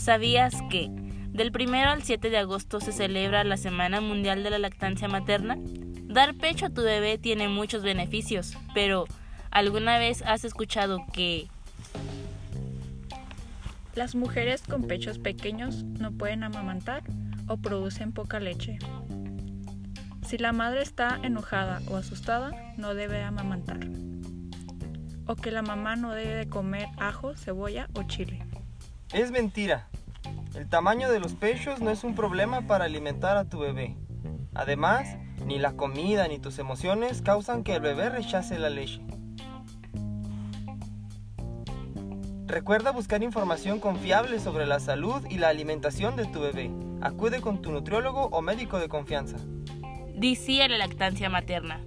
¿Sabías que del 1 al 7 de agosto se celebra la Semana Mundial de la Lactancia Materna? Dar pecho a tu bebé tiene muchos beneficios, pero ¿alguna vez has escuchado que las mujeres con pechos pequeños no pueden amamantar o producen poca leche? Si la madre está enojada o asustada, no debe amamantar. O que la mamá no debe comer ajo, cebolla o chile. Es mentira. El tamaño de los pechos no es un problema para alimentar a tu bebé. Además, ni la comida ni tus emociones causan que el bebé rechace la leche. Recuerda buscar información confiable sobre la salud y la alimentación de tu bebé. Acude con tu nutriólogo o médico de confianza. Di a la lactancia materna.